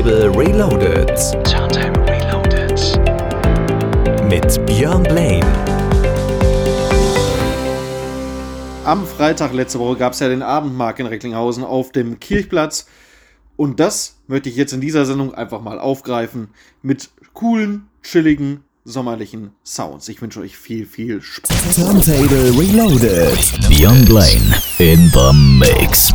Turntable Reloaded. Turntable Reloaded. Mit Björn Blaine. Am Freitag letzte Woche gab es ja den Abendmarkt in Recklinghausen auf dem Kirchplatz. Und das möchte ich jetzt in dieser Sendung einfach mal aufgreifen mit coolen, chilligen, sommerlichen Sounds. Ich wünsche euch viel, viel Spaß. Turntable Reloaded. Björn Blaine in the Mix.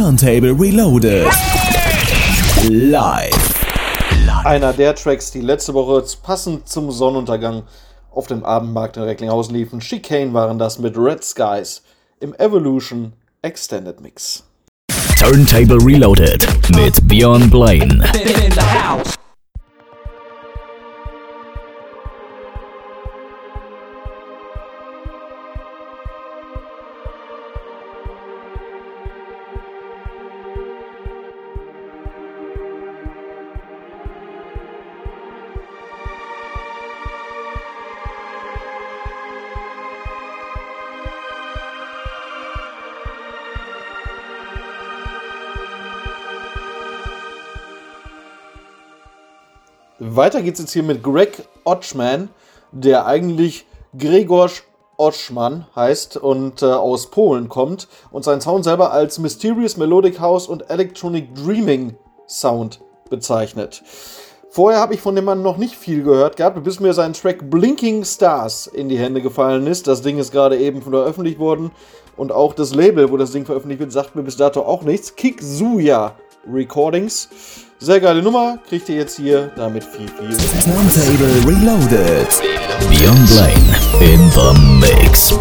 Turntable Reloaded. Live. Einer der Tracks, die letzte Woche passend zum Sonnenuntergang auf dem Abendmarkt in Recklinghausen liefen. Chicane waren das mit Red Skies im Evolution Extended Mix. Turntable Reloaded mit Björn Blaine. Weiter geht's jetzt hier mit Greg Otschman, der eigentlich Gregorz Oschman heißt und äh, aus Polen kommt und seinen Sound selber als Mysterious Melodic House und Electronic Dreaming Sound bezeichnet. Vorher habe ich von dem Mann noch nicht viel gehört gehabt, bis mir sein Track Blinking Stars in die Hände gefallen ist. Das Ding ist gerade eben veröffentlicht worden und auch das Label, wo das Ding veröffentlicht wird, sagt mir bis dato auch nichts. Kiksuya Recordings. Sehr geile Nummer, kriegt ihr jetzt hier damit viel, viel. Turntable Reloaded. Björn Blaine in the mix.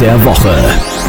Der Woche.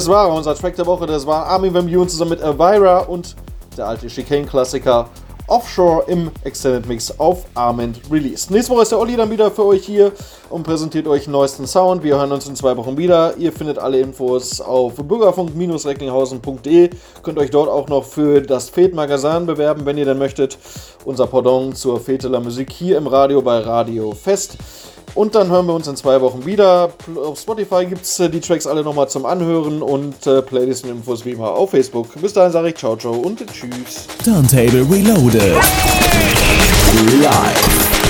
Das war unser Track der Woche. Das war Armin Van Buren zusammen mit Elvira und der alte Chicane-Klassiker Offshore im Extended Mix auf Armand Release. Nächste Woche ist der Olli dann wieder für euch hier und präsentiert euch den neuesten Sound. Wir hören uns in zwei Wochen wieder. Ihr findet alle Infos auf bürgerfunk-recklinghausen.de. Könnt euch dort auch noch für das Fete Magazin bewerben, wenn ihr denn möchtet. Unser Pardon zur Fete Musik hier im Radio bei Radio Fest. Und dann hören wir uns in zwei Wochen wieder. Auf Spotify gibt es äh, die Tracks alle nochmal zum Anhören und äh, Playlists und Infos wie immer auf Facebook. Bis dahin sage ich ciao, ciao und tschüss. Turntable Reloaded. Live.